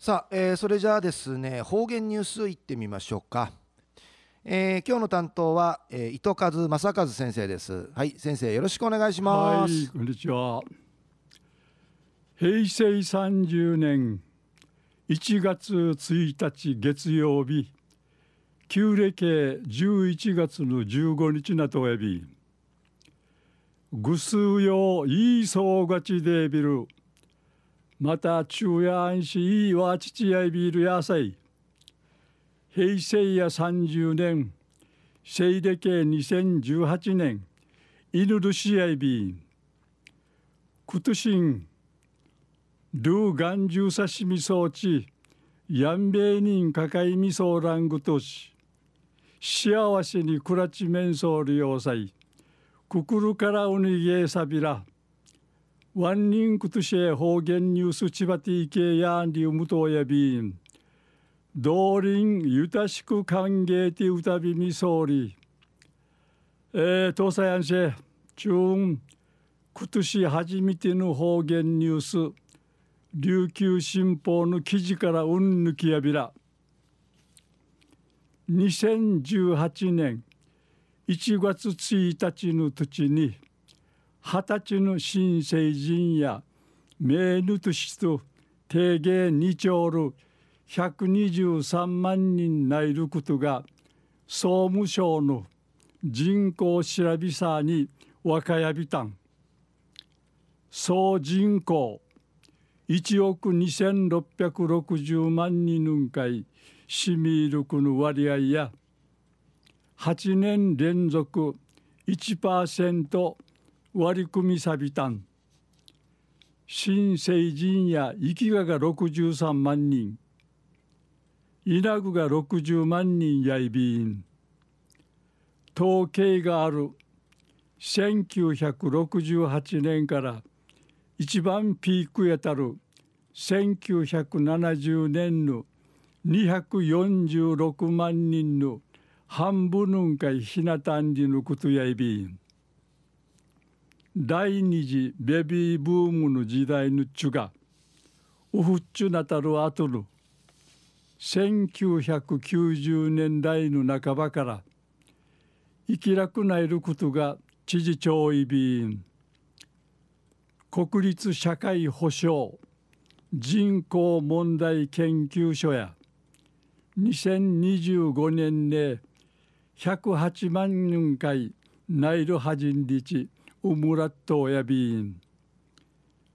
さあ、えー、それじゃあですね方言ニュースいってみましょうか、えー、今日の担当は、えー、糸数正和先生です。はい先生よろしくお願いします。はいこんにちは。平成30年1月1日月曜日旧暦11月の15日なとえび。ぐすうよいいそうがちでびるまた昼夜安しいいわちちやいびるやさい平成や30年西暦2018年犬るしやいびくとしんルーガンジュ刺身装置やんべいにんかかいみそうらんぐとし幸せにくらちめんそうりようさいくくるからうにげさびら。ワンニンクトシェ方言ニュースチバティケヤンリウムトやびん道林ゆたしく歓迎ティウタビミソーリえー、東西安市中今年初めての方言ニュース。琉球新報の記事からうんぬきやびら。2018年1月1日の土地に二十歳の新成人や名ヌトシと定芸二丁る123万人ないることが総務省の人口調べさに若やびたん。総人口1億2660万人ぬんかい市民力の割合や8年連続1%割り組みさびたん。新成人や生きがが63万人。稲具が60万人やいびん。統計がある。1968年から一番ピークやたる1970年の246万人の半分のんかいひなたんりのことやいびん。第二次ベビーブームの時代のちゅがウフッチュなたるあとの1990年代の半ばから生きらくないることが知事長いびん国立社会保障人口問題研究所や2025年で108万人回ナイルハジンリチウムラットやびん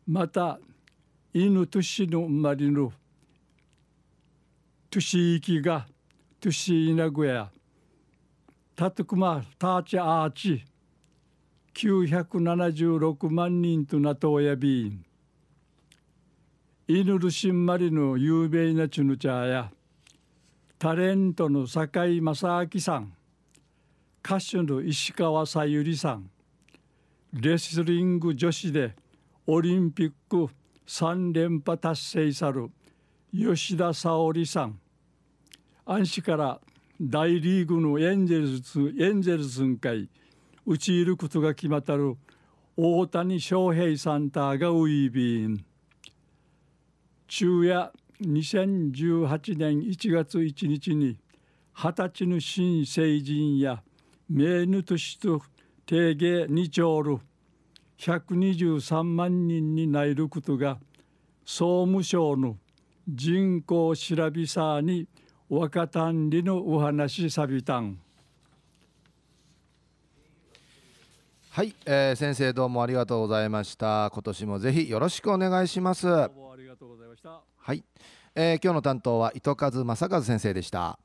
また犬としの生まれのトシイキがトシイナグやタトクマターチアーチ976万人となとやびんイヌルシンマリの有名なチュヌチャーやタレントの坂井正明さん。歌手の石川さゆりさん。レスリング女子でオリンピック3連覇達成さる吉田沙保里さん。安市から大リーグのエンゼルスエンゼルスんかいうちいることが決まったる大谷翔平さんたがウイビーン。昼夜2018年1月1日に二十歳の新成人や名ヌとしと定芸2丁る123万人になることが総務省の人口調べさに若たんりのお話さびたん。はい、えー、先生どうもありがとうございました。今年もぜひよろしくお願いします。どうもありがとうございました。はい、えー、今日の担当は糸数正和先生でした